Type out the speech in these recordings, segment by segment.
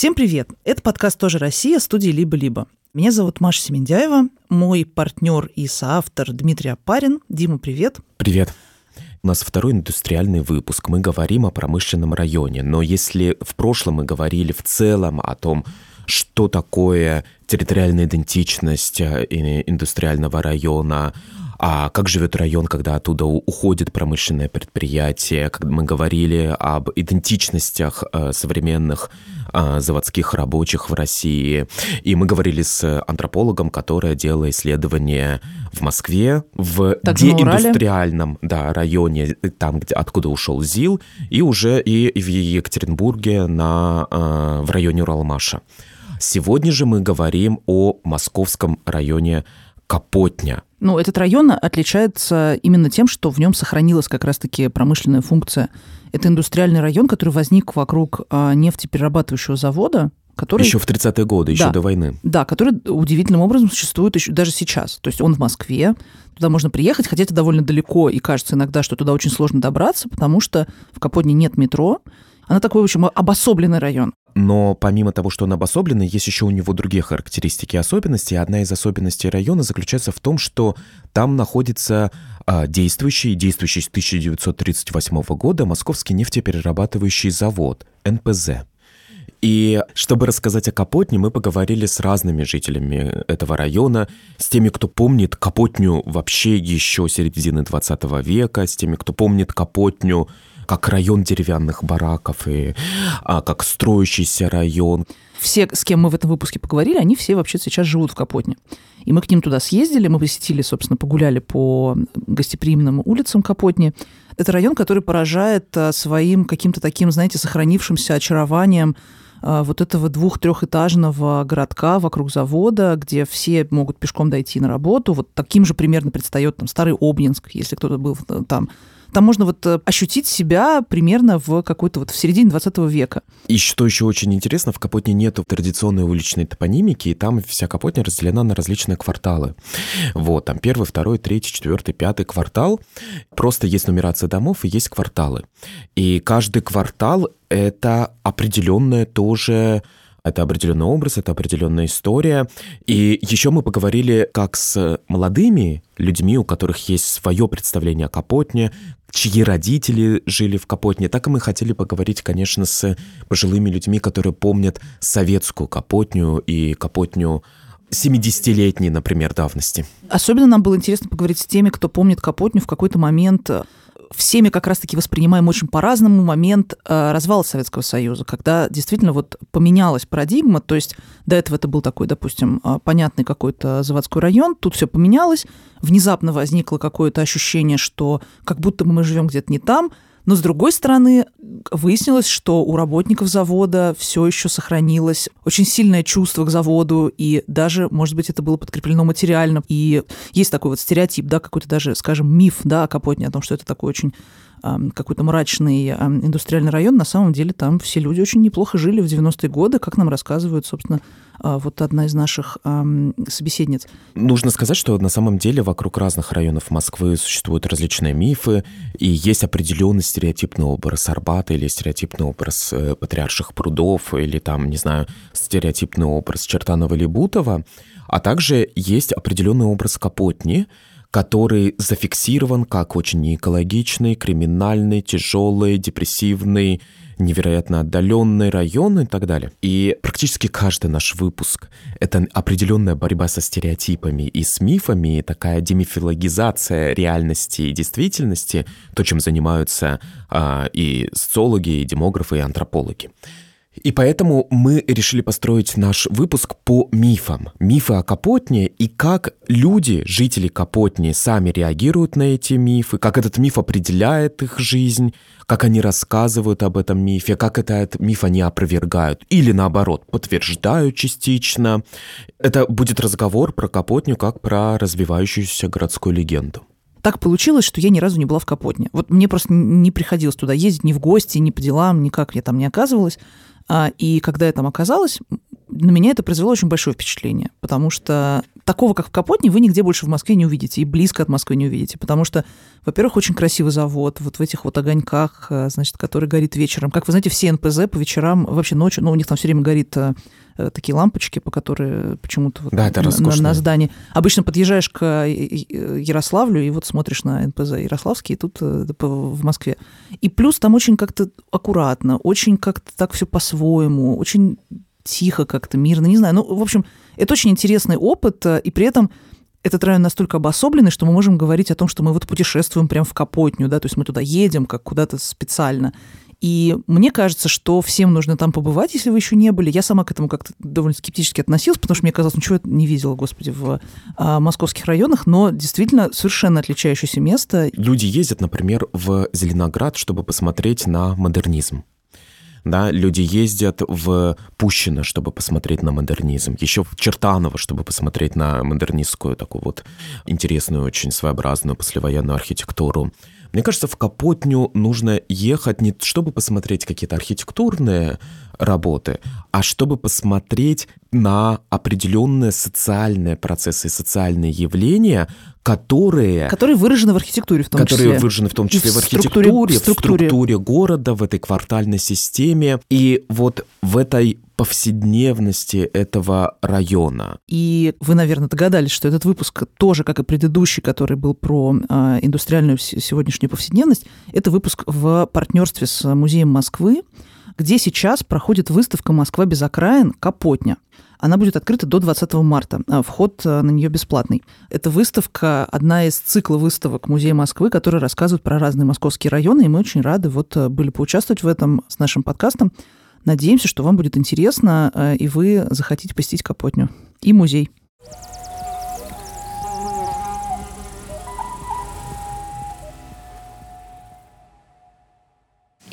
Всем привет! Это подкаст «Тоже Россия» студии «Либо-либо». Меня зовут Маша Семендяева, мой партнер и соавтор Дмитрий Апарин. Дима, привет! Привет! У нас второй индустриальный выпуск. Мы говорим о промышленном районе. Но если в прошлом мы говорили в целом о том, что такое территориальная идентичность э, индустриального района, а как живет район, когда оттуда уходит промышленное предприятие, когда мы говорили об идентичностях э, современных э, заводских рабочих в России. И мы говорили с антропологом, которая делала исследования в Москве, в так, деиндустриальном да, районе, там, где, откуда ушел ЗИЛ, и уже и в Екатеринбурге на, э, в районе Уралмаша. Сегодня же мы говорим о московском районе Капотня. Ну, этот район отличается именно тем, что в нем сохранилась как раз-таки промышленная функция. Это индустриальный район, который возник вокруг а, нефтеперерабатывающего завода, который... Еще в 30-е годы, еще да, до войны. Да, который удивительным образом существует еще даже сейчас. То есть он в Москве, туда можно приехать, хотя это довольно далеко, и кажется иногда, что туда очень сложно добраться, потому что в Капотне нет метро, она такой, в общем, обособленный район. Но помимо того, что он обособленный, есть еще у него другие характеристики и особенности. Одна из особенностей района заключается в том, что там находится а, действующий, действующий с 1938 года Московский нефтеперерабатывающий завод, НПЗ. И чтобы рассказать о Капотне, мы поговорили с разными жителями этого района, с теми, кто помнит Капотню вообще еще середины 20 века, с теми, кто помнит Капотню как район деревянных бараков и а, как строящийся район. Все, с кем мы в этом выпуске поговорили, они все вообще сейчас живут в Капотне. И мы к ним туда съездили, мы посетили, собственно, погуляли по гостеприимным улицам Капотни. Это район, который поражает а, своим каким-то таким, знаете, сохранившимся очарованием а, вот этого двух-трехэтажного городка вокруг завода, где все могут пешком дойти на работу. Вот таким же примерно предстает там старый Обнинск, если кто-то был э, там. Там можно вот э, ощутить себя примерно в какой-то вот в середине 20 века. И что еще очень интересно, в Капотне нету традиционной уличной топонимики, и там вся Капотня разделена на различные кварталы. Вот, там первый, второй, третий, четвертый, пятый квартал. Просто есть нумерация домов и есть кварталы. И каждый квартал — это определенное тоже это определенный образ, это определенная история. И еще мы поговорили как с молодыми людьми, у которых есть свое представление о Капотне, чьи родители жили в Капотне, так и мы хотели поговорить, конечно, с пожилыми людьми, которые помнят советскую Капотню и Капотню 70-летней, например, давности. Особенно нам было интересно поговорить с теми, кто помнит Капотню в какой-то момент всеми как раз-таки воспринимаем очень по-разному момент э, развала Советского Союза, когда действительно вот поменялась парадигма, то есть до этого это был такой, допустим, э, понятный какой-то заводской район, тут все поменялось, внезапно возникло какое-то ощущение, что как будто мы живем где-то не там, но, с другой стороны, выяснилось, что у работников завода все еще сохранилось очень сильное чувство к заводу, и даже, может быть, это было подкреплено материально. И есть такой вот стереотип, да, какой-то даже, скажем, миф, да, о Капотне, о том, что это такой очень какой-то мрачный индустриальный район, на самом деле там все люди очень неплохо жили в 90-е годы, как нам рассказывают, собственно, а, вот одна из наших собеседниц. Нужно сказать, что на самом деле вокруг разных районов Москвы существуют различные мифы, и есть определенный стереотипный образ Арбата или стереотипный образ э, Патриарших прудов, или там, не знаю, стереотипный образ Чертанова или Бутова, а также есть определенный образ Капотни, который зафиксирован как очень неэкологичный, криминальный, тяжелый, депрессивный, невероятно отдаленный район и так далее. И практически каждый наш выпуск — это определенная борьба со стереотипами и с мифами, такая демифилогизация реальности и действительности, то, чем занимаются а, и социологи, и демографы, и антропологи. И поэтому мы решили построить наш выпуск по мифам. Мифы о Капотне и как люди, жители Капотни, сами реагируют на эти мифы, как этот миф определяет их жизнь, как они рассказывают об этом мифе, как этот миф они опровергают или наоборот подтверждают частично. Это будет разговор про Капотню как про развивающуюся городскую легенду так получилось, что я ни разу не была в Капотне. Вот мне просто не приходилось туда ездить ни в гости, ни по делам, никак я там не оказывалась. А, и когда я там оказалась, на меня это произвело очень большое впечатление, потому что такого, как в Капотне, вы нигде больше в Москве не увидите, и близко от Москвы не увидите, потому что, во-первых, очень красивый завод, вот в этих вот огоньках, э, значит, который горит вечером. Как вы знаете, все НПЗ по вечерам, вообще ночью, ну, у них там все время горит э, э, такие лампочки, по которые почему-то вот да, это на, на, на здании. Обычно подъезжаешь к Ярославлю и вот смотришь на НПЗ Ярославский, и тут в Москве. И плюс там очень как-то аккуратно, очень как-то так все по-своему, очень тихо как-то, мирно, не знаю. Ну, в общем, это очень интересный опыт, э, и при этом этот район настолько обособленный, что мы можем говорить о том, что мы вот путешествуем прямо в Капотню, да, то есть мы туда едем как куда-то специально. И мне кажется, что всем нужно там побывать, если вы еще не были. Я сама к этому как-то довольно скептически относилась, потому что мне казалось, ну чего я не видела, господи, в а, московских районах, но действительно совершенно отличающееся место. Люди ездят, например, в Зеленоград, чтобы посмотреть на модернизм да, люди ездят в Пущино, чтобы посмотреть на модернизм, еще в Чертаново, чтобы посмотреть на модернистскую такую вот интересную, очень своеобразную послевоенную архитектуру. Мне кажется, в Капотню нужно ехать не чтобы посмотреть какие-то архитектурные работы, а чтобы посмотреть на определенные социальные процессы и социальные явления, которые... Которые выражены в архитектуре в том которые числе. Которые выражены в том числе в, в архитектуре, в структуре. в структуре города, в этой квартальной системе. И вот в этой повседневности этого района. И вы, наверное, догадались, что этот выпуск тоже, как и предыдущий, который был про э, индустриальную сегодняшнюю повседневность, это выпуск в партнерстве с Музеем Москвы, где сейчас проходит выставка «Москва без окраин. Капотня». Она будет открыта до 20 марта. А вход э, на нее бесплатный. Эта выставка одна из цикла выставок Музея Москвы, которые рассказывают про разные московские районы, и мы очень рады вот э, были поучаствовать в этом с нашим подкастом. Надеемся, что вам будет интересно, э, и вы захотите посетить Капотню и музей.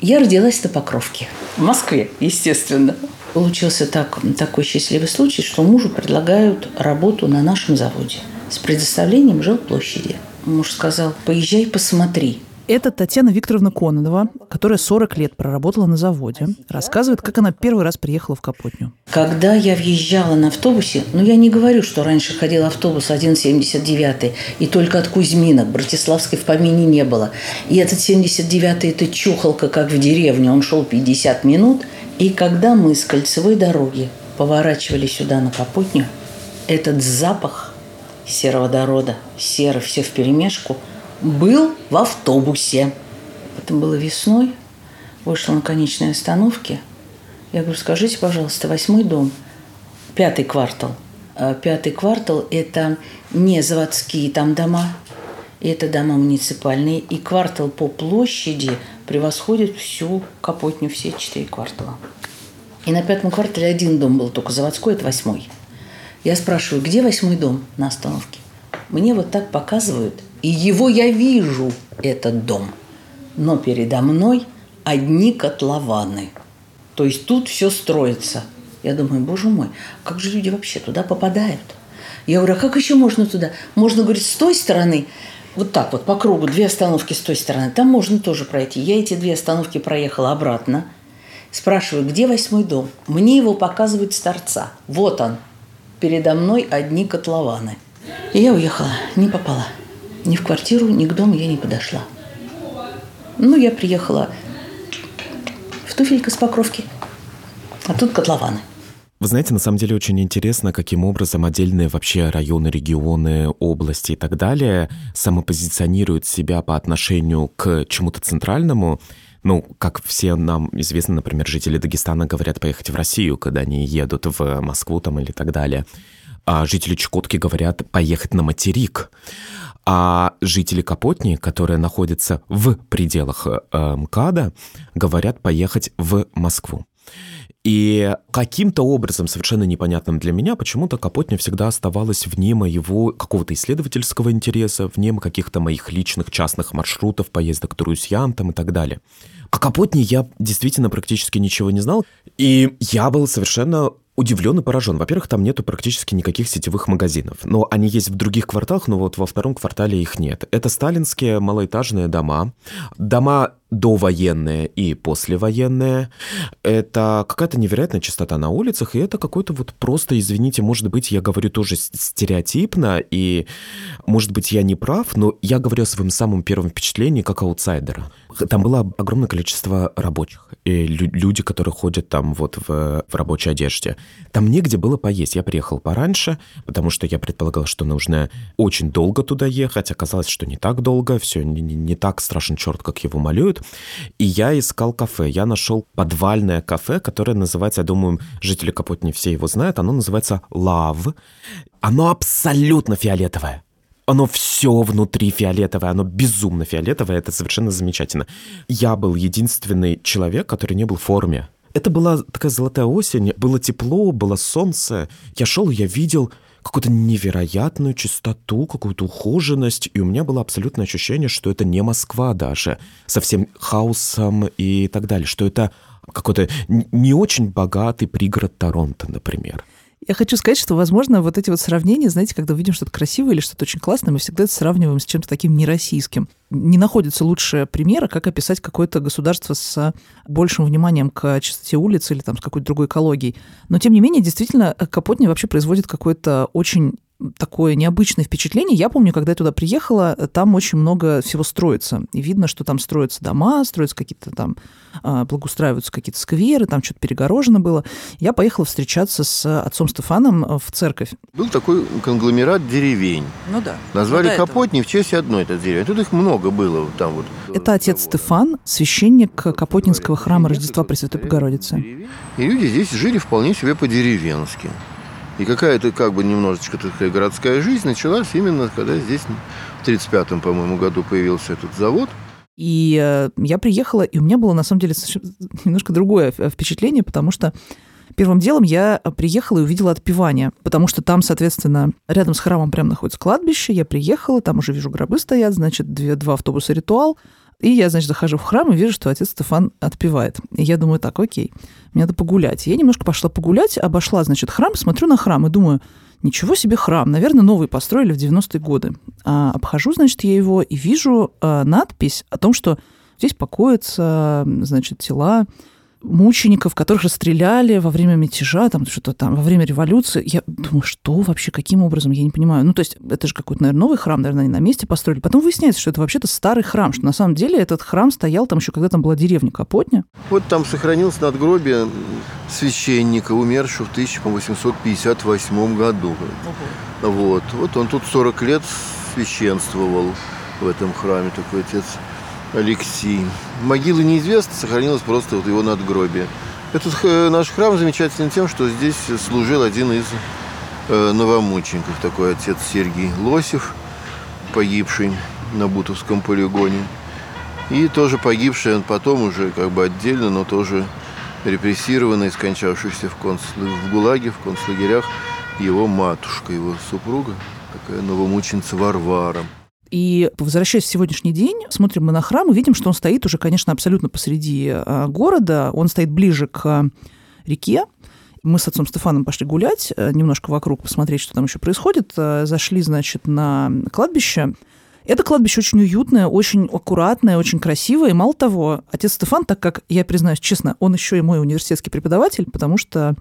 Я родилась на Покровке. В Москве, естественно. Получился так, такой счастливый случай, что мужу предлагают работу на нашем заводе с предоставлением жилплощади. Муж сказал, поезжай, посмотри. Это Татьяна Викторовна Кононова, которая 40 лет проработала на заводе, рассказывает, как она первый раз приехала в Капотню. Когда я въезжала на автобусе, ну я не говорю, что раньше ходил автобус 1,79, и только от Кузьминок, Братиславской в помине не было. И этот 79-й – это чухалка, как в деревне, он шел 50 минут. И когда мы с кольцевой дороги поворачивали сюда на Капотню, этот запах сероводорода, серо, все в перемешку – был в автобусе. Это было весной. Вышла на конечной остановке. Я говорю, скажите, пожалуйста, восьмой дом, пятый квартал. А пятый квартал – это не заводские там дома, это дома муниципальные. И квартал по площади превосходит всю Капотню, все четыре квартала. И на пятом квартале один дом был только заводской, это восьмой. Я спрашиваю, где восьмой дом на остановке? Мне вот так показывают – и его я вижу, этот дом. Но передо мной одни котлованы. То есть тут все строится. Я думаю, боже мой, как же люди вообще туда попадают? Я говорю, а как еще можно туда? Можно, говорить с той стороны, вот так вот по кругу, две остановки с той стороны. Там можно тоже пройти. Я эти две остановки проехала обратно. Спрашиваю, где восьмой дом? Мне его показывают с торца. Вот он. Передо мной одни котлованы. И я уехала, не попала. Ни в квартиру, ни к дому я не подошла. Ну, я приехала в туфелька с покровки, а тут котлованы. Вы знаете, на самом деле очень интересно, каким образом отдельные вообще районы, регионы, области и так далее самопозиционируют себя по отношению к чему-то центральному. Ну, как все нам известно, например, жители Дагестана говорят поехать в Россию, когда они едут в Москву там или так далее. А жители Чукотки говорят поехать на материк. А жители Капотни, которые находятся в пределах э, МКАДа, говорят поехать в Москву. И каким-то образом, совершенно непонятным для меня, почему-то Капотня всегда оставалась вне моего какого-то исследовательского интереса, вне каких-то моих личных частных маршрутов, поездок Труюсьян там и так далее. О Капотне я действительно практически ничего не знал, и я был совершенно удивлен и поражен. Во-первых, там нету практически никаких сетевых магазинов. Но они есть в других кварталах, но вот во втором квартале их нет. Это сталинские малоэтажные дома. Дома довоенное и послевоенное. Это какая-то невероятная чистота на улицах, и это какой-то вот просто, извините, может быть, я говорю тоже стереотипно, и может быть, я не прав, но я говорю о своем самом первом впечатлении как аутсайдера. Там было огромное количество рабочих, и люди, которые ходят там вот в, в рабочей одежде. Там негде было поесть. Я приехал пораньше, потому что я предполагал, что нужно очень долго туда ехать. Оказалось, что не так долго, все не, не, не так страшен черт, как его малюют. И я искал кафе. Я нашел подвальное кафе, которое называется, я думаю, жители Капотни все его знают, оно называется Love. Оно абсолютно фиолетовое оно все внутри фиолетовое, оно безумно фиолетовое, это совершенно замечательно. Я был единственный человек, который не был в форме. Это была такая золотая осень, было тепло, было солнце. Я шел, я видел какую-то невероятную чистоту, какую-то ухоженность, и у меня было абсолютное ощущение, что это не Москва даже, со всем хаосом и так далее, что это какой-то не очень богатый пригород Торонто, например. Я хочу сказать, что, возможно, вот эти вот сравнения, знаете, когда увидим что-то красивое или что-то очень классное, мы всегда это сравниваем с чем-то таким нероссийским. Не находится лучшего примера, как описать какое-то государство с большим вниманием к чистоте улиц или там с какой-то другой экологией. Но, тем не менее, действительно, Капотни вообще производит какое-то очень такое необычное впечатление. Я помню, когда я туда приехала, там очень много всего строится. И видно, что там строятся дома, строятся какие-то там, а, благоустраиваются какие-то скверы, там что-то перегорожено было. Я поехала встречаться с отцом Стефаном в церковь. Был такой конгломерат деревень. Ну да. Назвали ну, Капотни в честь одной этой деревни. Тут их много было там вот. Это отец Стефан, священник Капотнинского храма Рождества Пресвятой Богородицы. И люди здесь жили вполне себе по-деревенски. И какая-то как бы немножечко такая городская жизнь началась именно, когда здесь в 35-м, по-моему, году появился этот завод. И э, я приехала, и у меня было, на самом деле, немножко другое впечатление, потому что Первым делом я приехала и увидела отпевание, потому что там, соответственно, рядом с храмом прям находится кладбище. Я приехала, там уже вижу гробы стоят, значит, две, два автобуса «Ритуал». И я, значит, захожу в храм и вижу, что отец Стефан отпевает. И я думаю, так, окей, мне надо погулять. Я немножко пошла погулять, обошла, значит, храм, смотрю на храм и думаю, ничего себе храм, наверное, новый построили в 90-е годы. А обхожу, значит, я его и вижу а, надпись о том, что здесь покоятся, значит, тела мучеников, которых расстреляли во время мятежа, там что-то там, во время революции. Я думаю, что вообще, каким образом, я не понимаю. Ну, то есть это же какой-то, наверное, новый храм, наверное, они на месте построили. Потом выясняется, что это вообще-то старый храм, что на самом деле этот храм стоял там еще, когда там была деревня Капотня. Вот там сохранилось надгробие священника, умершего в 1858 году. Угу. Вот. Вот он тут 40 лет священствовал в этом храме, такой отец Алексей. Могилы неизвестны, сохранилось просто вот его надгробие. Этот э, наш храм замечателен тем, что здесь служил один из э, новомучеников, такой отец Сергий Лосев, погибший на Бутовском полигоне. И тоже погибший он потом уже как бы отдельно, но тоже репрессированный, скончавшийся в, концл... в ГУЛАГе, в концлагерях, его матушка, его супруга, такая новомученица Варвара. И возвращаясь в сегодняшний день, смотрим мы на храм и видим, что он стоит уже, конечно, абсолютно посреди а, города. Он стоит ближе к реке. Мы с отцом Стефаном пошли гулять, э, немножко вокруг посмотреть, что там еще происходит. Зашли, значит, на кладбище. Это кладбище очень уютное, очень аккуратное, очень красивое. И мало того, отец Стефан, так как, я признаюсь честно, он еще и мой университетский преподаватель, потому что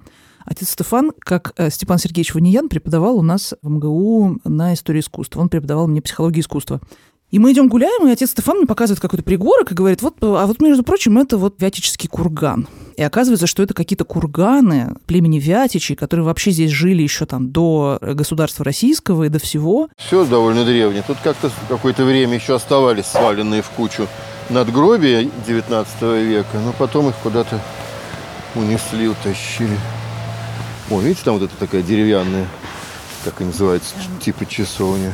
Отец Стефан, как э, Степан Сергеевич Ваниян, преподавал у нас в МГУ на истории искусства. Он преподавал мне психологию искусства. И мы идем гуляем, и отец Стефан мне показывает какой-то пригорок и говорит, вот, а вот, между прочим, это вот Вятический курган. И оказывается, что это какие-то курганы племени Вятичей, которые вообще здесь жили еще там до государства российского и до всего. Все довольно древнее. Тут как-то какое-то время еще оставались сваленные в кучу надгробия 19 века, но потом их куда-то унесли, утащили. О, видите, там вот это такая деревянная, как и называется, типа часовня.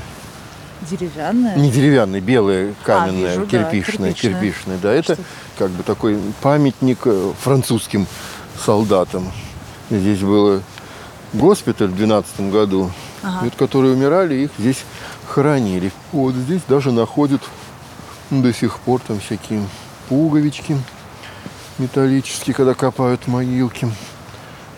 Деревянная? Не деревянная, белая, каменная, а, вижу, кирпичная, да, кирпичная, кирпичная. Да, это как бы такой памятник э, французским солдатам. Здесь был госпиталь в 12 году, ага. вот, которые умирали, их здесь хоронили. Вот здесь даже находят до сих пор там всякие пуговички металлические, когда копают могилки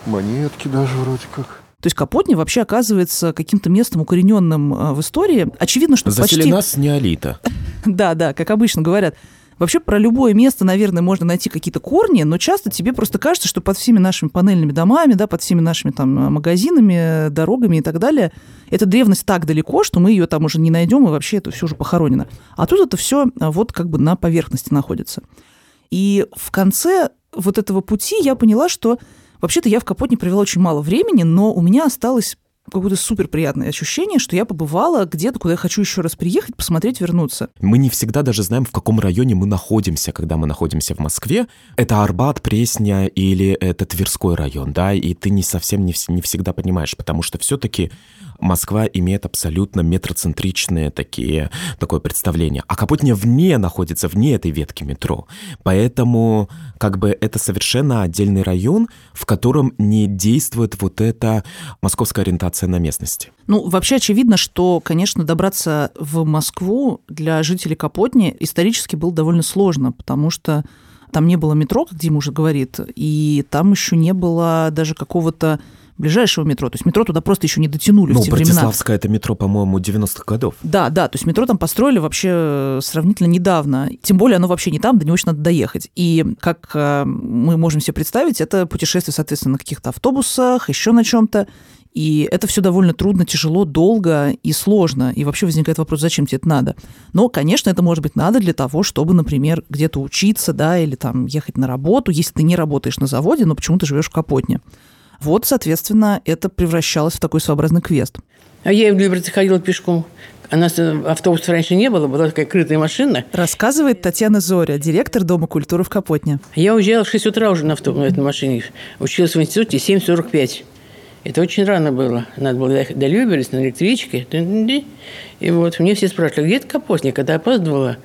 монетки даже вроде как. То есть Капотни вообще оказывается каким-то местом укорененным э, в истории. Очевидно, что Заселена почти... с неолита. Да, да, как обычно говорят. Вообще про любое место, наверное, можно найти какие-то корни, но часто тебе просто кажется, что под всеми нашими панельными домами, да, под всеми нашими там магазинами, дорогами и так далее, эта древность так далеко, что мы ее там уже не найдем, и вообще это все уже похоронено. А тут это все а, вот как бы на поверхности находится. И в конце вот этого пути я поняла, что вообще-то я в Капотне провела очень мало времени, но у меня осталось какое-то супер приятное ощущение, что я побывала где-то, куда я хочу еще раз приехать, посмотреть, вернуться. Мы не всегда даже знаем, в каком районе мы находимся, когда мы находимся в Москве. Это Арбат, Пресня или это Тверской район, да, и ты не совсем не, не всегда понимаешь, потому что все-таки Москва имеет абсолютно метроцентричные такие, такое представление. А Капотня вне находится, вне этой ветки метро. Поэтому как бы это совершенно отдельный район, в котором не действует вот эта московская ориентация на местности. Ну, вообще очевидно, что, конечно, добраться в Москву для жителей Капотни исторически было довольно сложно, потому что там не было метро, как Дима уже говорит, и там еще не было даже какого-то ближайшего метро. То есть метро туда просто еще не дотянули ну, в те Братиславское это метро, по-моему, 90-х годов. Да, да, то есть метро там построили вообще сравнительно недавно. Тем более оно вообще не там, до него еще надо доехать. И как э, мы можем себе представить, это путешествие, соответственно, на каких-то автобусах, еще на чем-то. И это все довольно трудно, тяжело, долго и сложно. И вообще возникает вопрос, зачем тебе это надо. Но, конечно, это может быть надо для того, чтобы, например, где-то учиться, да, или там ехать на работу, если ты не работаешь на заводе, но почему ты живешь в Капотне. Вот, соответственно, это превращалось в такой своеобразный квест. А я в Люберцы ходила пешком. У нас автобуса раньше не было, была такая крытая машина. Рассказывает Татьяна Зоря, директор Дома культуры в Капотне. Я уезжала в 6 утра уже на, автобус, на этой машине. Училась в институте 7.45. Это очень рано было. Надо было доехать до Люберец на электричке. И вот мне все спрашивали, где ты Капотня? Когда опаздывала,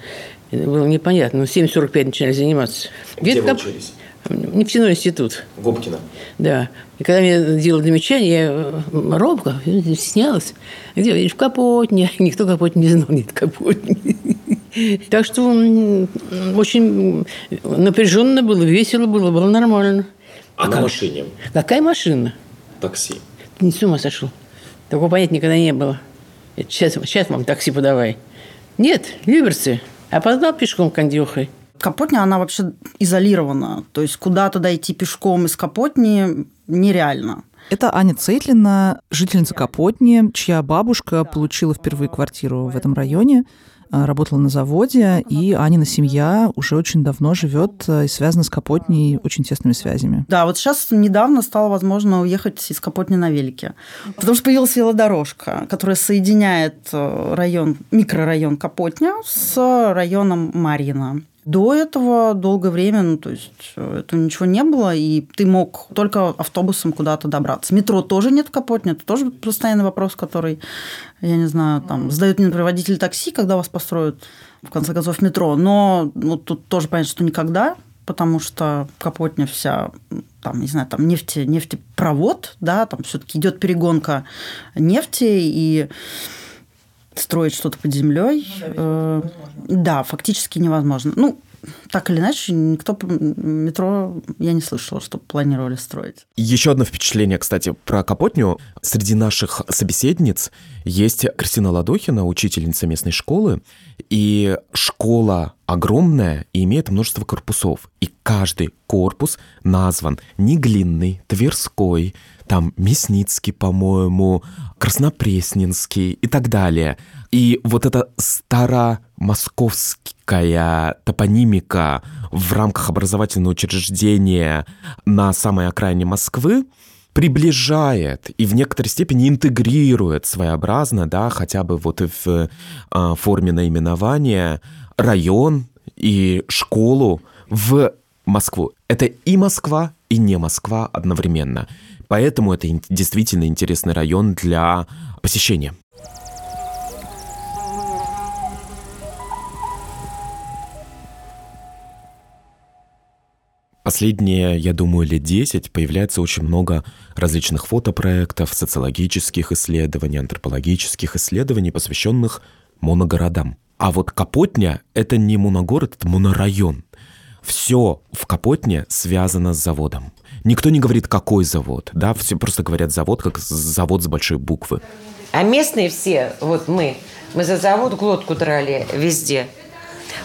это было непонятно. Ну, в 7.45 начали заниматься. Где, где вы Кап... учились? Нефтяной институт. Губкина. Да. И когда мне делали замечание, я э, робко снялась. Где? В Капотне. Никто Капотне не знал, нет Капотне. Так что очень напряженно было, весело было, было нормально. А на машине? Какая машина? Такси. Ты не с ума сошел. Такого понятия никогда не было. Сейчас, сейчас вам такси подавай. Нет, люберцы. Опоздал пешком кондюхой. Капотня, она вообще изолирована. То есть куда-то дойти пешком из Капотни нереально. Это Аня Цейтлина, жительница Капотни, чья бабушка получила впервые квартиру в этом районе, а, работала на заводе, и Анина семья уже очень давно живет а, и связана с Капотней очень тесными связями. Да, вот сейчас недавно стало возможно уехать из Капотни на велике, потому что появилась велодорожка, которая соединяет э, район, микрорайон Капотня с районом Марьино. До этого долгое время, ну, то есть э, этого ничего не было, и ты мог только автобусом куда-то добраться. Метро тоже нет в Капотне, это тоже постоянный вопрос, который, я не знаю, там, задают, например, водитель такси, когда вас построят, в конце концов, метро. Но ну, тут тоже понятно, что никогда, потому что Капотня вся там, не знаю, там нефти, нефтепровод, да, там все-таки идет перегонка нефти, и строить что-то под землей. Ну, да, фактически невозможно. Ну, так или иначе, никто метро я не слышала, что планировали строить. Еще одно впечатление, кстати, про Капотню. Среди наших собеседниц есть Кристина Ладохина, учительница местной школы, и школа огромная и имеет множество корпусов. И каждый корпус назван Неглинный, Тверской, там Мясницкий, по-моему, Краснопресненский и так далее. И вот эта старомосковская топонимика в рамках образовательного учреждения на самой окраине Москвы приближает и в некоторой степени интегрирует своеобразно, да, хотя бы вот в э, форме наименования район и школу в Москву. Это и Москва, и не Москва одновременно. Поэтому это действительно интересный район для посещения. Последние, я думаю, лет 10 появляется очень много различных фотопроектов, социологических исследований, антропологических исследований, посвященных моногородам. А вот Капотня — это не моногород, это монорайон. Все в Капотне связано с заводом. Никто не говорит, какой завод, да, все просто говорят завод, как завод с большой буквы. А местные все, вот мы, мы за завод глотку драли везде.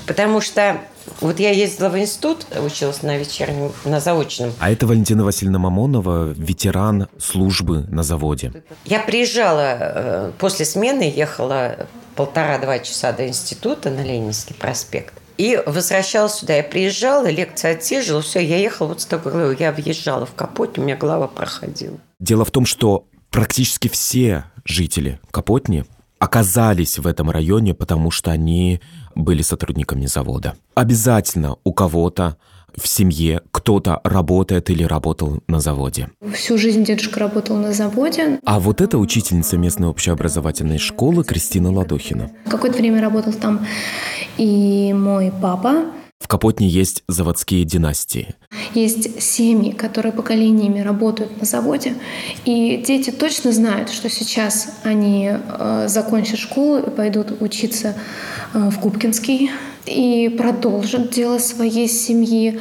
Потому что Вот я ездила в институт, училась на вечернем, на заочном. А это Валентина Васильевна Мамонова, ветеран службы на заводе. Я приезжала э, после смены, ехала полтора-два часа до института на Ленинский проспект. И возвращалась сюда. Я приезжала, лекция отсиживала, все, я ехала вот с такой головой. Я въезжала в Капотню, у меня голова проходила. Дело в том, что практически все жители Капотни оказались в этом районе, потому что они были сотрудниками завода. Обязательно у кого-то в семье кто-то работает или работал на заводе. Всю жизнь дедушка работал на заводе. А вот это учительница местной общеобразовательной школы Кристина Ладохина. Какое-то время работал там и мой папа. В Капотне есть заводские династии. Есть семьи, которые поколениями работают на заводе, и дети точно знают, что сейчас они э, закончат школу и пойдут учиться э, в Губкинский и продолжат дело своей семьи.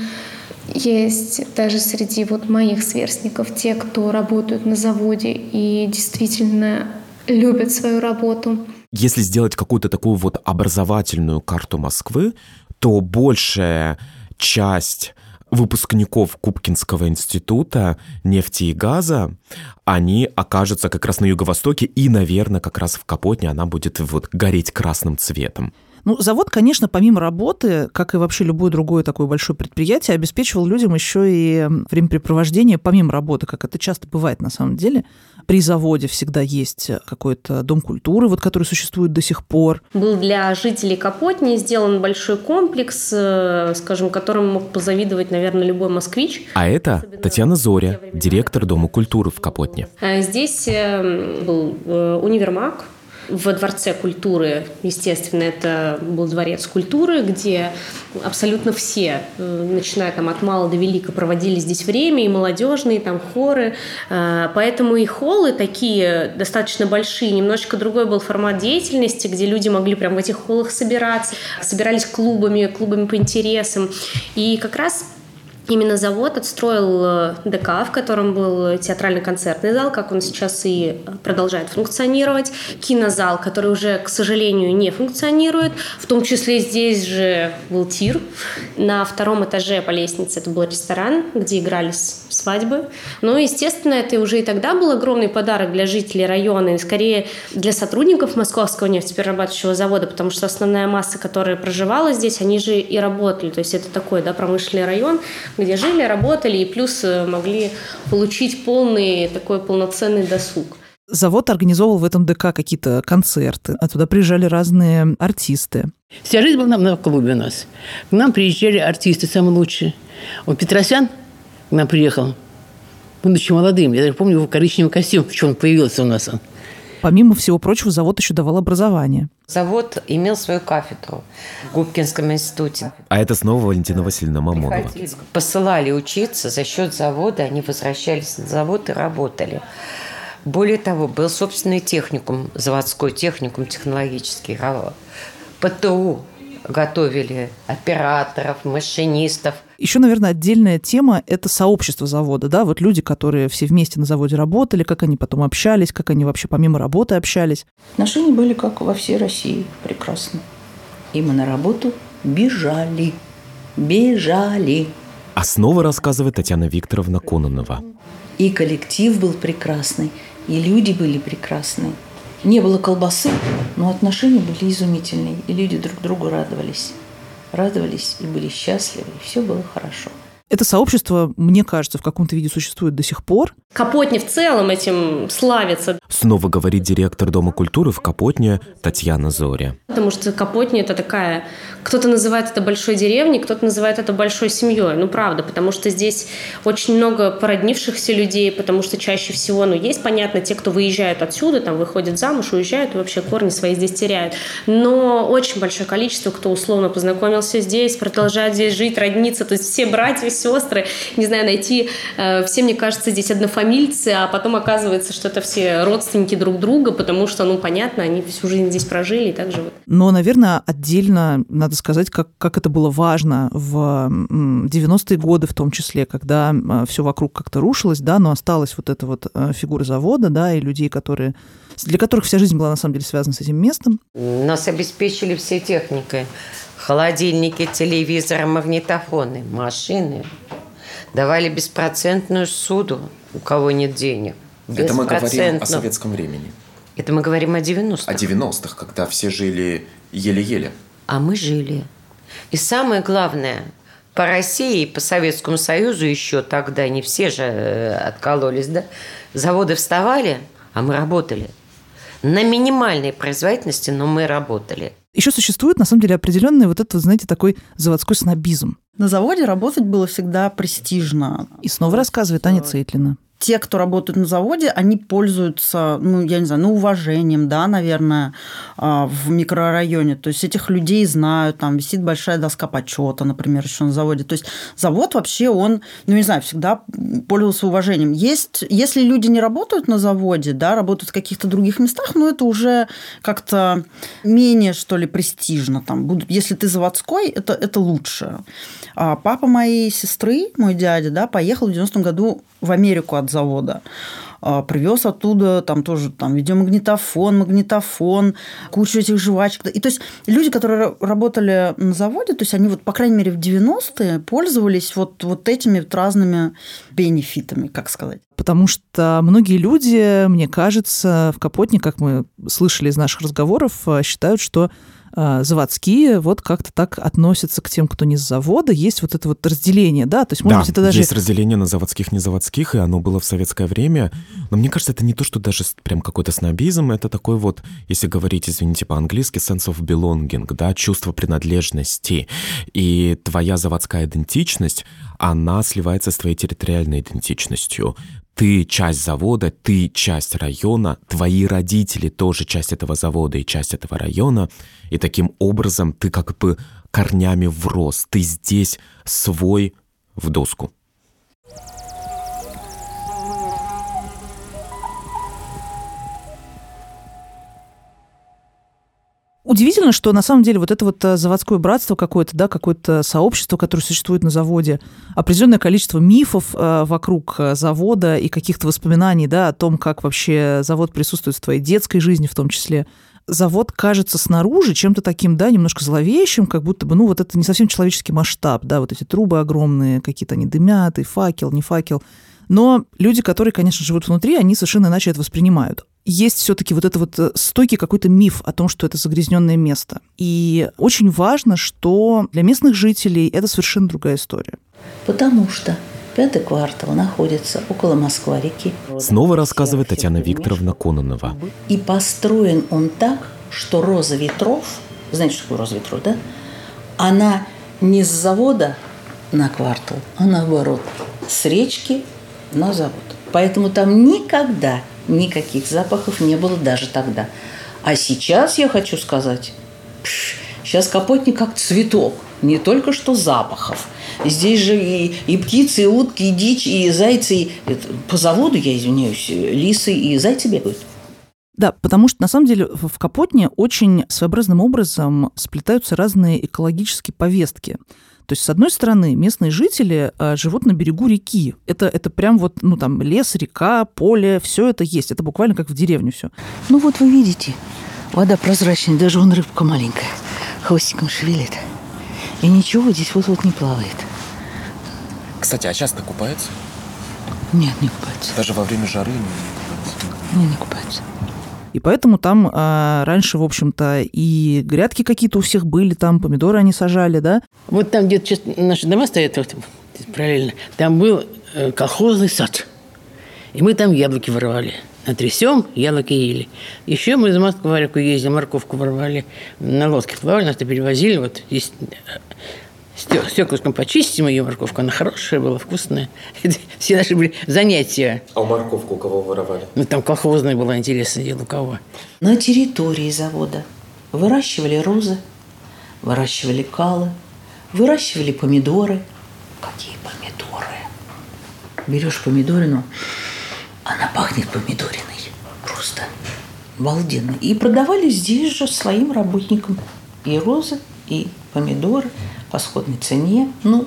Есть даже среди вот моих сверстников те, кто работают на заводе и действительно любят свою работу. Если сделать какую-то такую вот образовательную карту Москвы, то большая часть выпускников Кубкинского института нефти и газа, они окажутся как раз на юго-востоке, и, наверное, как раз в Капотне она будет вот гореть красным цветом. Ну, завод, конечно, помимо работы, как и вообще любое другое такое большое предприятие, обеспечивал людям еще и времяпрепровождение помимо работы, как это часто бывает на самом деле. При заводе всегда есть какой-то дом культуры, вот, который существует до сих пор. Был для жителей Капотни сделан большой комплекс, э, скажем, которым мог позавидовать, наверное, любой москвич. А это Татьяна Зоря, директор Дома культуры в Капотне. А здесь э, был э, универмаг, во Дворце культуры, естественно, это был дворец культуры, где абсолютно все, э, начиная там от мала до велика, проводили здесь время, и молодежные, там хоры. Э, поэтому и холлы такие достаточно большие, немножечко другой был формат деятельности, где люди могли прям в этих холлах собираться, собирались клубами, клубами по интересам. И как раз Именно завод отстроил э, ДК, в котором был театрально-концертный зал, как он сейчас и продолжает функционировать, кинозал, который уже, к сожалению, не функционирует, в том числе здесь же был тир. На втором этаже по лестнице это был ресторан, где игрались свадьбы. Но, естественно, это уже и тогда был огромный подарок для жителей района, и скорее для сотрудников Московского нефтеперерабатывающего завода, потому что основная масса, которая проживала здесь, они же и работали. То есть это такой да, промышленный район, где жили, работали и плюс э, могли получить полный такой полноценный досуг. Завод организовывал в этом ДК какие-то концерты, а туда приезжали разные артисты. Вся жизнь была на клубе у нас. К нам приезжали артисты самые лучшие. Вот Петросян к нам приехал, будучи молодым. Я даже помню его коричневый костюм, в чем он появился у нас. Помимо всего прочего, завод еще давал образование. Завод имел свою кафедру в Губкинском институте. А это снова Валентина Васильевна Мамонова. Посылали учиться за счет завода, они возвращались на завод и работали. Более того, был собственный техникум, заводской техникум технологический. ПТУ готовили операторов, машинистов. Еще, наверное, отдельная тема – это сообщество завода, да, вот люди, которые все вместе на заводе работали, как они потом общались, как они вообще помимо работы общались. Отношения были как во всей России, прекрасно. И мы на работу бежали, бежали. А снова рассказывает Татьяна Викторовна Кононова. И коллектив был прекрасный, и люди были прекрасные. Не было колбасы, но отношения были изумительные, и люди друг другу радовались. Радовались и были счастливы, и все было хорошо. Это сообщество, мне кажется, в каком-то виде существует до сих пор. Капотня в целом этим славится. Снова говорит директор Дома культуры в Капотне Татьяна Зоря. Потому что Капотня – это такая... Кто-то называет это большой деревней, кто-то называет это большой семьей. Ну, правда, потому что здесь очень много породнившихся людей, потому что чаще всего, ну, есть, понятно, те, кто выезжают отсюда, там, выходят замуж, уезжают и вообще корни свои здесь теряют. Но очень большое количество, кто условно познакомился здесь, продолжает здесь жить, родниться, то есть все братья, сестры, не знаю, найти, э, все, мне кажется, здесь однофамильцы, а потом оказывается, что это все родственники друг друга, потому что, ну, понятно, они всю жизнь здесь прожили и так живут. Но, наверное, отдельно надо сказать, как, как это было важно в 90-е годы в том числе, когда э, все вокруг как-то рушилось, да, но осталась вот эта вот э, фигура завода, да, и людей, которые для которых вся жизнь была на самом деле связана с этим местом. Нас обеспечили всей техникой Холодильники, телевизоры, магнитофоны, машины. Давали беспроцентную суду, у кого нет денег. Это мы говорим о советском времени. Это мы говорим о 90-х. О 90-х, когда все жили еле-еле. А мы жили. И самое главное, по России и по Советскому Союзу еще тогда не все же э, откололись, да? Заводы вставали, а мы работали. На минимальной производительности, но мы работали. Еще существует, на самом деле, определенный вот этот, знаете, такой заводской снобизм. На заводе работать было всегда престижно. И снова рассказывает Аня Цейтлина. Те, кто работают на заводе, они пользуются, ну, я не знаю, ну, уважением, да, наверное, а, в микрорайоне. То есть этих людей знают, там висит большая доска почета, например, еще на заводе. То есть завод вообще, он, ну, не знаю, всегда пользовался уважением. Есть, если люди не работают на заводе, да, работают в каких-то других местах, ну, это уже как-то менее, что ли, престижно. Там, если ты заводской, это, это лучше. А папа моей сестры, мой дядя, да, поехал в 90-м году в Америку от завода. А, Привез оттуда там тоже там видеомагнитофон, магнитофон, кучу этих жвачек. И то есть люди, которые ра- работали на заводе, то есть они вот, по крайней мере, в 90-е пользовались вот, вот этими вот разными бенефитами, как сказать. Потому что многие люди, мне кажется, в Капотне, как мы слышали из наших разговоров, э, считают, что заводские вот как-то так относятся к тем, кто не с завода. Есть вот это вот разделение, да? То есть, может да, быть, это даже... есть разделение на заводских и незаводских, и оно было в советское время. Но мне кажется, это не то, что даже прям какой-то снобизм, это такой вот, если говорить, извините, по-английски, sense of belonging, да, чувство принадлежности. И твоя заводская идентичность, она сливается с твоей территориальной идентичностью. Ты часть завода, ты часть района, твои родители тоже часть этого завода и часть этого района. И таким образом ты как бы корнями врос. Ты здесь свой в доску. Удивительно, что на самом деле вот это вот э, заводское братство какое-то, да, какое-то сообщество, которое существует на заводе, определенное количество мифов э, вокруг э, завода и каких-то воспоминаний, да, о том, как вообще завод присутствует в твоей детской жизни в том числе. Завод кажется снаружи чем-то таким, да, немножко зловещим, как будто бы, ну, вот это не совсем человеческий масштаб, да, вот эти трубы огромные, какие-то они дымят, и факел, не факел. Но люди, которые, конечно, живут внутри, они совершенно иначе это воспринимают. Есть все-таки вот это вот э, стойкий какой-то миф о том, что это загрязненное место. И очень важно, что для местных жителей это совершенно другая история. Потому что пятый квартал находится около Москва-реки. Снова рассказывает Татьяна Викторовна Кононова. И построен он так, что роза ветров, знаете, что такое роза ветров, да? Она не с завода на квартал, а наоборот, с речки на завод. Поэтому там никогда никаких запахов не было даже тогда. А сейчас я хочу сказать, пш, сейчас Капотник как цветок, не только что запахов. Здесь же и, и птицы, и утки, и дичь, и зайцы. И, это, по заводу, я извиняюсь, лисы и зайцы бегают. Да, потому что на самом деле в Капотне очень своеобразным образом сплетаются разные экологические повестки. То есть, с одной стороны, местные жители э, живут на берегу реки. Это, это прям вот, ну, там, лес, река, поле, все это есть. Это буквально как в деревне все. Ну вот вы видите, вода прозрачная, даже вон рыбка маленькая, хвостиком шевелит. И ничего здесь вот-вот не плавает. Кстати, а часто купается? Нет, не купается. Даже во время жары? Не, не купается. И поэтому там а, раньше, в общем-то, и грядки какие-то у всех были, там помидоры они сажали, да? Вот там, где сейчас наши дома стоят, вот, параллельно, там был э, колхозный сад. И мы там яблоки воровали. Натрясем, яблоки ели. Еще мы из Москвы в реку ездили, морковку воровали. На лодке плавали, нас-то перевозили. Вот здесь стек- стеклышком почистим ее морковку. Она хорошая была, вкусная. Все наши были занятия. А у морковку у кого воровали? Ну, там колхозная была, интересное дело, у кого. На территории завода выращивали розы, выращивали калы, выращивали помидоры. Какие помидоры? Берешь помидорину, она пахнет помидориной. Просто обалденно. И продавали здесь же своим работникам. И розы, и помидоры по сходной цене. Ну,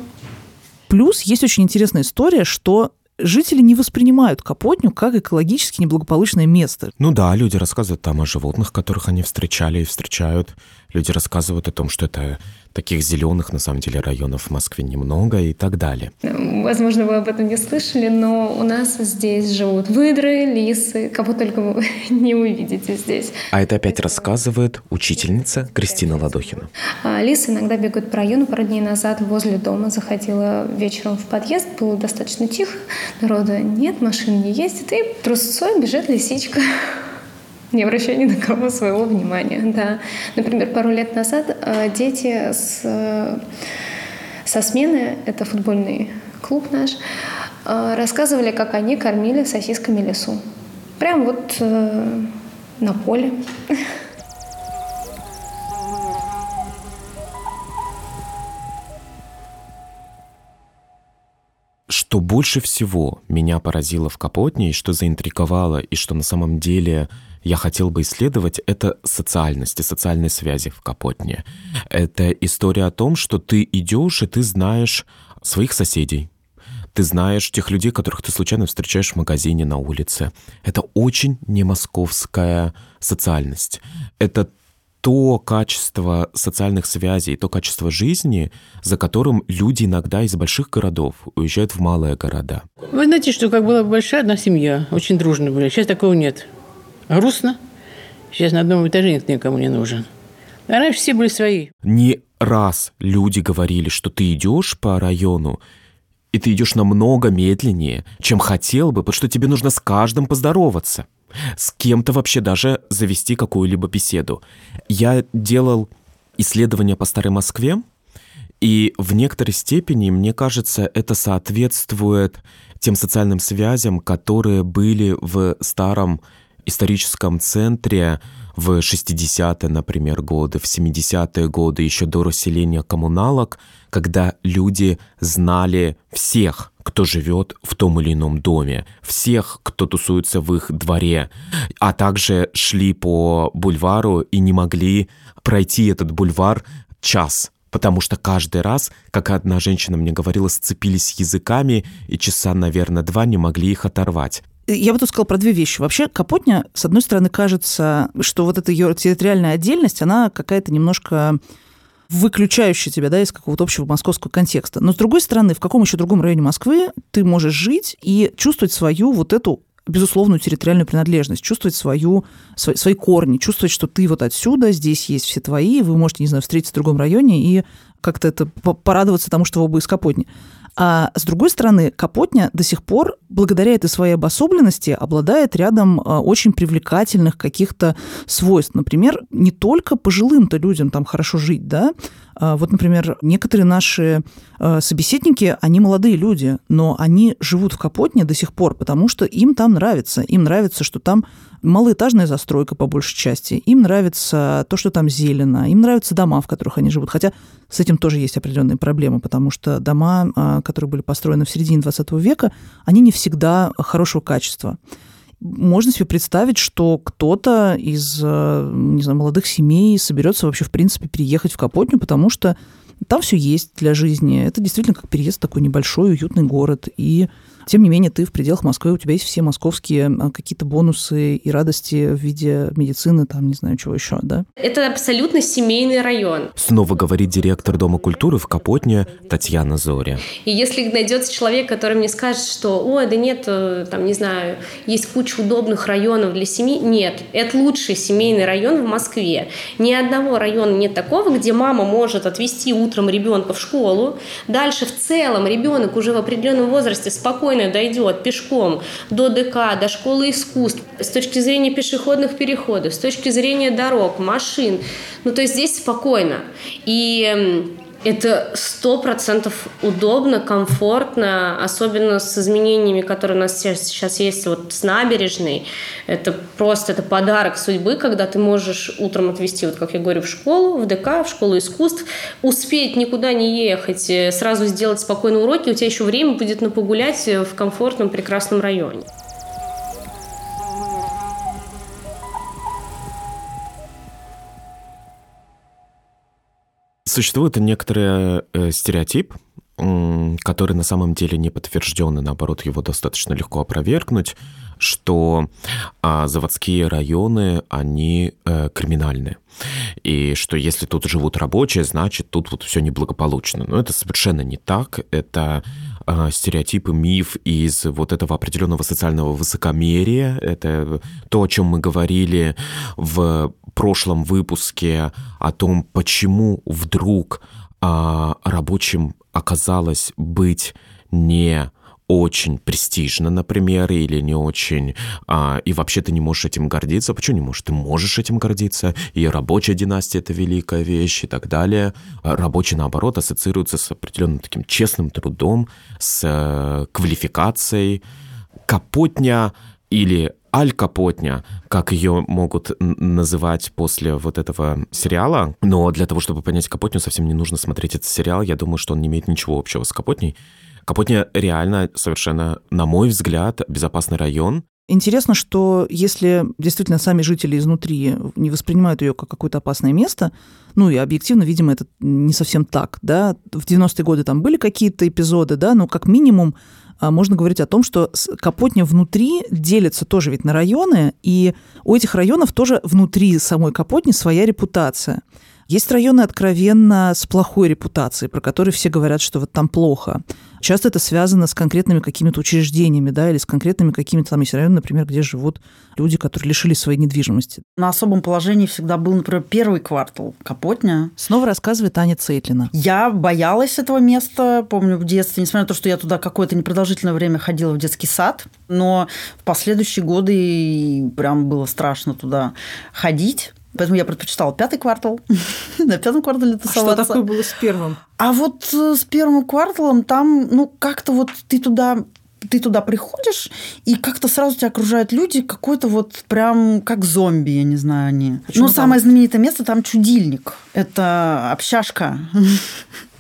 Плюс есть очень интересная история, что жители не воспринимают Капотню как экологически неблагополучное место. Ну да, люди рассказывают там о животных, которых они встречали и встречают. Люди рассказывают о том, что это таких зеленых, на самом деле, районов в Москве немного и так далее. Возможно, вы об этом не слышали, но у нас здесь живут выдры, лисы, кого только вы не увидите здесь. А это опять рассказывает учительница Кристина Ладохина. А лисы иногда бегают по району. Пару дней назад возле дома заходила вечером в подъезд, было достаточно тихо, народа нет, машин не ездит, и трусцой бежит лисичка не обращая ни на кого своего внимания. Да. Например, пару лет назад э, дети с, э, со смены, это футбольный клуб наш, э, рассказывали, как они кормили сосисками лесу. Прям вот на поле. Что больше всего меня поразило в Капотне, и что заинтриговало, и что на самом деле я хотел бы исследовать, это социальность и социальные связи в Капотне. Это история о том, что ты идешь, и ты знаешь своих соседей, ты знаешь тех людей, которых ты случайно встречаешь в магазине на улице. Это очень не московская социальность. Это то качество социальных связей, то качество жизни, за которым люди иногда из больших городов уезжают в малые города. Вы знаете, что как была большая одна семья, очень дружная были. Сейчас такого нет. Грустно. Сейчас на одном этаже никто никому не нужен. А раньше все были свои. Не раз люди говорили, что ты идешь по району, и ты идешь намного медленнее, чем хотел бы, потому что тебе нужно с каждым поздороваться. С кем-то вообще даже завести какую-либо беседу. Я делал исследования по Старой Москве, и в некоторой степени, мне кажется, это соответствует тем социальным связям, которые были в старом историческом центре в 60-е, например, годы, в 70-е годы, еще до расселения коммуналок, когда люди знали всех, кто живет в том или ином доме, всех, кто тусуется в их дворе, а также шли по бульвару и не могли пройти этот бульвар час, потому что каждый раз, как одна женщина мне говорила, сцепились языками и часа, наверное, два не могли их оторвать. Я бы тут сказала про две вещи. Вообще, Капотня, с одной стороны, кажется, что вот эта ее территориальная отдельность, она какая-то немножко выключающая тебя да, из какого-то общего московского контекста. Но, с другой стороны, в каком еще другом районе Москвы ты можешь жить и чувствовать свою вот эту безусловную территориальную принадлежность, чувствовать свою, свои, свои корни, чувствовать, что ты вот отсюда, здесь есть все твои, вы можете, не знаю, встретиться в другом районе и как-то это порадоваться тому, что вы оба из Капотни. А с другой стороны, Капотня до сих пор, благодаря этой своей обособленности, обладает рядом а, очень привлекательных каких-то свойств. Например, не только пожилым-то людям там хорошо жить, да, а, вот, например, некоторые наши а, собеседники, они молодые люди, но они живут в Капотне до сих пор, потому что им там нравится. Им нравится, что там малоэтажная застройка по большей части. Им нравится то, что там зелено. Им нравятся дома, в которых они живут. Хотя с этим тоже есть определенные проблемы, потому что дома, а, которые были построены в середине 20 века, они не всегда хорошего качества можно себе представить, что кто-то из э, не знаю, молодых семей соберется вообще, в принципе, переехать в Капотню, потому что там все есть для жизни. Это действительно как переезд в такой небольшой, уютный город. И тем не менее, ты в пределах Москвы, у тебя есть все московские а, какие-то бонусы и радости в виде медицины, там, не знаю, чего еще, да? Это абсолютно семейный район. Снова говорит директор Дома культуры в Капотне Татьяна Зоря. И если найдется человек, который мне скажет, что, ой, да нет, э, там, не знаю, есть куча удобных районов для семьи, нет, это лучший семейный район в Москве. Ни одного района нет такого, где мама может отвезти утром ребенка в школу, дальше в целом ребенок уже в определенном возрасте спокойно спокойно дойдет пешком до ДК, до школы искусств, с точки зрения пешеходных переходов, с точки зрения дорог, машин. Ну, то есть здесь спокойно. И это сто процентов удобно, комфортно, особенно с изменениями, которые у нас сейчас, есть вот с набережной. Это просто это подарок судьбы, когда ты можешь утром отвезти, вот как я говорю, в школу, в ДК, в школу искусств, успеть никуда не ехать, э, сразу сделать спокойные уроки, у тебя еще время будет на погулять в комфортном, прекрасном районе. Существует некоторый э, стереотип который на самом деле не подтвержден, и наоборот его достаточно легко опровергнуть, что а, заводские районы, они э, криминальные. И что если тут живут рабочие, значит, тут вот все неблагополучно. Но это совершенно не так. Это э, стереотипы, миф из вот этого определенного социального высокомерия. Это то, о чем мы говорили в прошлом выпуске, о том, почему вдруг э, рабочим оказалось быть не очень престижно, например, или не очень, а, и вообще ты не можешь этим гордиться. Почему не можешь? Ты можешь этим гордиться, и рабочая династия – это великая вещь и так далее. А рабочий, наоборот, ассоциируется с определенным таким честным трудом, с э, квалификацией. Капотня или Аль-Капотня, как ее могут называть после вот этого сериала. Но для того, чтобы понять Капотню, совсем не нужно смотреть этот сериал. Я думаю, что он не имеет ничего общего с Капотней. Капотня реально совершенно, на мой взгляд, безопасный район. Интересно, что если действительно сами жители изнутри не воспринимают ее как какое-то опасное место, ну и объективно, видимо, это не совсем так, да, в 90-е годы там были какие-то эпизоды, да, но как минимум а, можно говорить о том, что Капотня внутри делится тоже ведь на районы, и у этих районов тоже внутри самой Капотни своя репутация. Есть районы откровенно с плохой репутацией, про которые все говорят, что вот там плохо. Часто это связано с конкретными какими-то учреждениями, да, или с конкретными какими-то там есть районы, например, где живут люди, которые лишили своей недвижимости. На особом положении всегда был, например, первый квартал Капотня. Снова рассказывает Аня Цейтлина. Я боялась этого места, помню, в детстве, несмотря на то, что я туда какое-то непродолжительное время ходила в детский сад, но в последующие годы прям было страшно туда ходить. Поэтому я предпочитала пятый квартал. На пятом квартале тусоваться. А что такое было с первым? А вот э, с первым кварталом там, ну, как-то вот ты туда ты туда приходишь, и как-то сразу тебя окружают люди, какой-то вот прям как зомби, я не знаю, они. Почему Но там? самое знаменитое место там чудильник. Это общашка.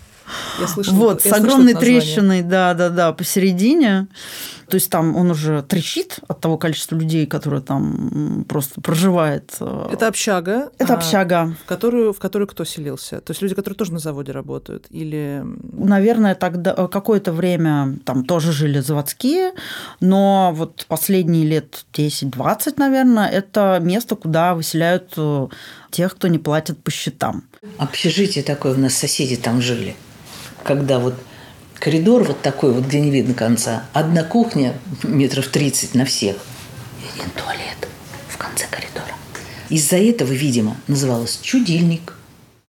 Я слышала, вот, я с огромной трещиной, да, да, да, посередине. То есть там он уже трещит от того количества людей, которые там просто проживает. Э, это общага? Это общага. В которую, в которую кто селился? То есть люди, которые тоже на заводе работают? Или... Наверное, тогда э, какое-то время там тоже жили заводские, но вот последние лет 10-20, наверное, это место, куда выселяют э, тех, кто не платит по счетам. Общежитие такое у нас соседи там жили. Когда вот коридор вот такой вот, где не видно конца. Одна кухня метров 30 на всех. И один туалет в конце коридора. Из-за этого, видимо, называлось «чудильник».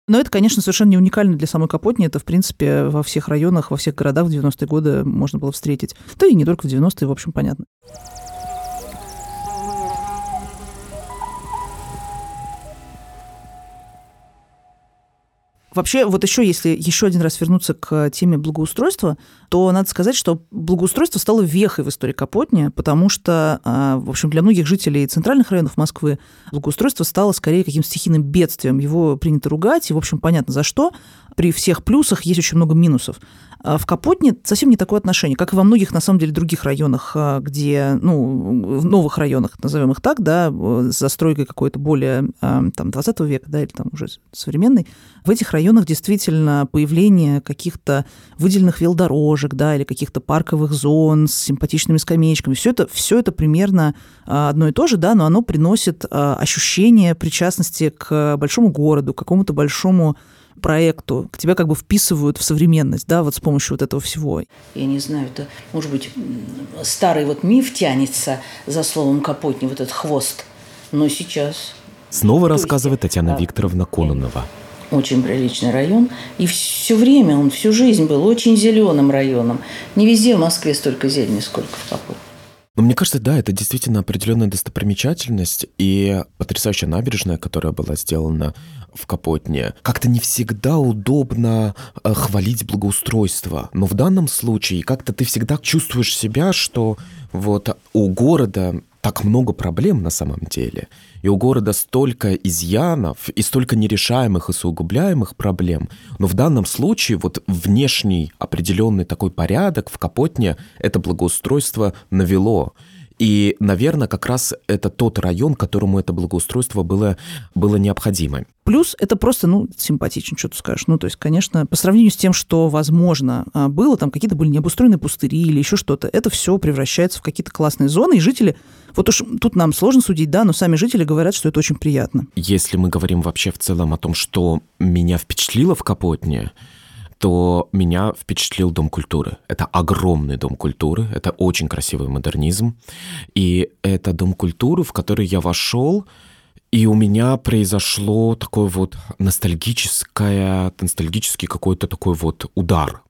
Но это, конечно, совершенно не уникально для самой Капотни. Это, в принципе, во всех районах, во всех городах в 90-е годы можно было встретить. Да и не только в 90-е, в общем, понятно. Вообще, вот еще, если еще один раз вернуться к теме благоустройства, то надо сказать, что благоустройство стало вехой в истории Капотни, потому что, а, в общем, для многих жителей центральных районов Москвы благоустройство стало скорее каким-то стихийным бедствием. Его принято ругать, и, в общем, понятно за что. При всех плюсах есть очень много минусов. А в Капотне совсем не такое отношение, как и во многих, на самом деле, других районах, а, где, ну, в новых районах, назовем их так, да, с застройкой какой-то более, там, 20 века, да, или там уже современной, в этих районах действительно появление каких-то выделенных велодорожек, да, или каких-то парковых зон с симпатичными скамеечками, все это, все это примерно одно и то же, да, но оно приносит ощущение причастности к большому городу, к какому-то большому проекту, к тебя как бы вписывают в современность, да, вот с помощью вот этого всего. Я не знаю, это, может быть, старый вот миф тянется за словом Капотни, вот этот хвост, но сейчас... Снова рассказывает Татьяна Викторовна Кононова. Очень приличный район. И все время, он всю жизнь был очень зеленым районом. Не везде в Москве столько зелени, сколько в Капотне. Но мне кажется, да, это действительно определенная достопримечательность и потрясающая набережная, которая была сделана в Капотне. Как-то не всегда удобно э, хвалить благоустройство, но в данном случае как-то ты всегда чувствуешь себя, что вот у города так много проблем на самом деле. И у города столько изъянов и столько нерешаемых и усугубляемых проблем. Но в данном случае вот внешний определенный такой порядок в Капотне это благоустройство навело. И, наверное, как раз это тот район, которому это благоустройство было, было необходимо. Плюс это просто, ну, симпатично, что ты скажешь. Ну, то есть, конечно, по сравнению с тем, что, возможно, а, было, там какие-то были необустроенные пустыри или еще что-то, это все превращается в какие-то классные зоны, и жители, вот уж тут нам сложно судить, да, но сами жители говорят, что это очень приятно. Если мы говорим вообще в целом о том, что меня впечатлило в Капотне, то меня впечатлил Дом культуры. Это огромный Дом культуры, это очень красивый модернизм. И это Дом культуры, в который я вошел, и у меня произошло такой вот ностальгическое, ностальгический какой-то такой вот удар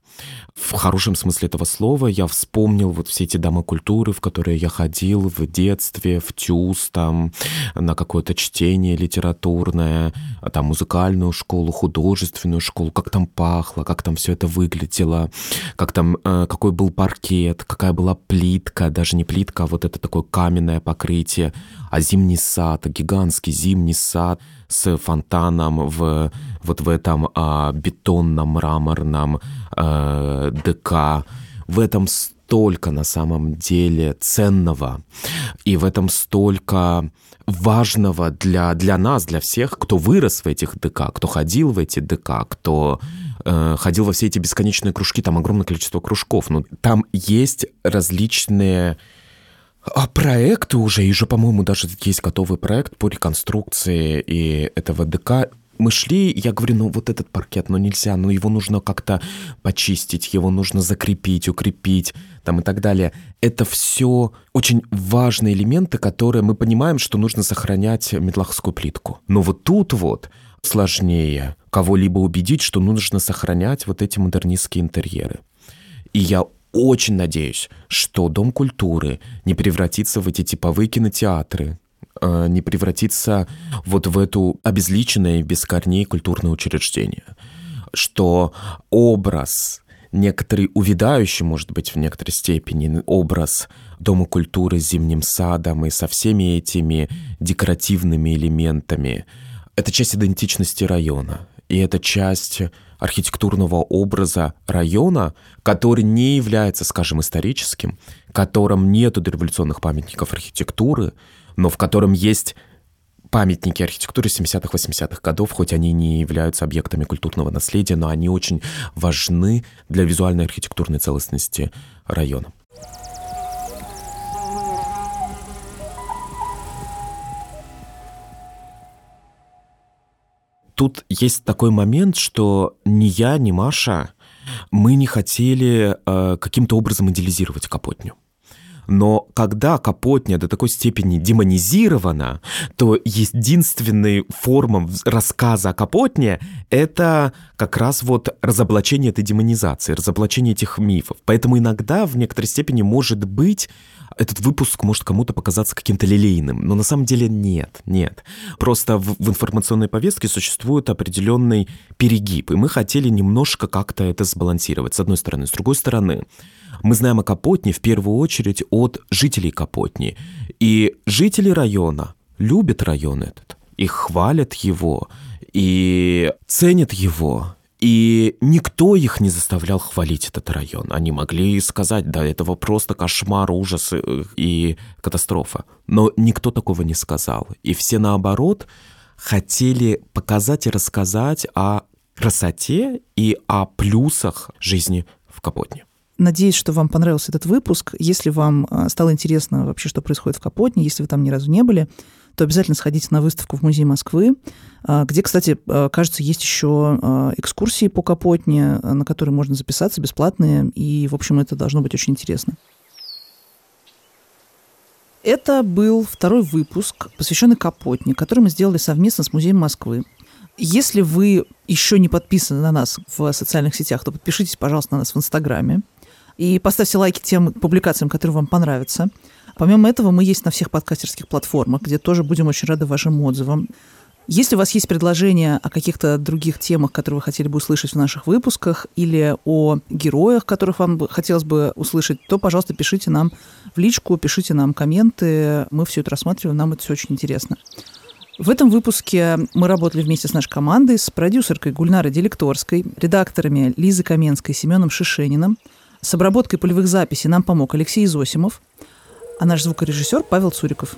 в хорошем смысле этого слова я вспомнил вот все эти дома культуры, в которые я ходил в детстве, в ТЮЗ, там, на какое-то чтение литературное, там, музыкальную школу, художественную школу, как там пахло, как там все это выглядело, как там, э, какой был паркет, какая была плитка, даже не плитка, а вот это такое каменное покрытие, а зимний сад, гигантский зимний сад с фонтаном в вот в этом а, бетонном мраморном а, ДК. В этом столько на самом деле ценного, и в этом столько важного для, для нас, для всех, кто вырос в этих ДК, кто ходил в эти ДК, кто э, ходил во все эти бесконечные кружки, там огромное количество кружков. Но там есть различные а проекты уже, и уже, по-моему, даже есть готовый проект по реконструкции и этого ДК. Мы шли, я говорю, ну вот этот паркет, ну нельзя, ну его нужно как-то почистить, его нужно закрепить, укрепить, там и так далее. Это все очень важные элементы, которые мы понимаем, что нужно сохранять метлаховскую плитку. Но вот тут вот сложнее кого-либо убедить, что нужно сохранять вот эти модернистские интерьеры. И я очень надеюсь, что Дом культуры не превратится в эти типовые кинотеатры, э, не превратится вот в эту обезличенное без корней культурное учреждение, что образ некоторый увядающий, может быть, в некоторой степени образ Дома культуры с зимним садом и со всеми этими декоративными элементами. Это часть идентичности района, и это часть архитектурного образа района, который не является, скажем, историческим, в котором нет дореволюционных памятников архитектуры, но в котором есть памятники архитектуры 70-х, 80-х годов, хоть они не являются объектами культурного наследия, но они очень важны для визуальной архитектурной целостности района. Тут есть такой момент, что ни я, ни Маша, мы не хотели э, каким-то образом идеализировать Капотню. Но когда Капотня до такой степени демонизирована, то единственной формой рассказа о Капотне — это как раз вот разоблачение этой демонизации, разоблачение этих мифов. Поэтому иногда в некоторой степени может быть этот выпуск может кому-то показаться каким-то лилейным, но на самом деле нет, нет. Просто в, в информационной повестке существует определенный перегиб, и мы хотели немножко как-то это сбалансировать, с одной стороны. С другой стороны, мы знаем о Капотне в первую очередь от жителей Капотни, и жители района любят район этот, и хвалят его, и ценят его, и никто их не заставлял хвалить этот район. Они могли сказать, да, этого просто кошмар, ужас и катастрофа. Но никто такого не сказал. И все наоборот хотели показать и рассказать о красоте и о плюсах жизни в Капотне. Надеюсь, что вам понравился этот выпуск. Если вам а, стало интересно вообще, что происходит в Капотне, если вы там ни разу не были, то обязательно сходите на выставку в Музей Москвы, а, где, кстати, а, кажется, есть еще экскурсии по Капотне, на которые можно записаться, бесплатные, и, в общем, это должно быть очень интересно. Это был второй выпуск, посвященный Капотне, который мы сделали совместно с Музеем Москвы. Если вы еще не подписаны на нас в социальных сетях, то подпишитесь, пожалуйста, на нас в Инстаграме и поставьте лайки тем публикациям, которые вам понравятся. Помимо этого, мы есть на всех подкастерских платформах, где тоже будем очень рады вашим отзывам. Если у вас есть предложения о каких-то других темах, которые вы хотели бы услышать в наших выпусках, или о героях, которых вам хотелось бы услышать, то, пожалуйста, пишите нам в личку, пишите нам комменты. Мы все это рассматриваем, нам это все очень интересно. В этом выпуске мы работали вместе с нашей командой, с продюсеркой Гульнарой Делекторской, редакторами Лизой Каменской и Семеном Шишениным. С обработкой полевых записей нам помог Алексей Зосимов – а наш звукорежиссер Павел Цуриков.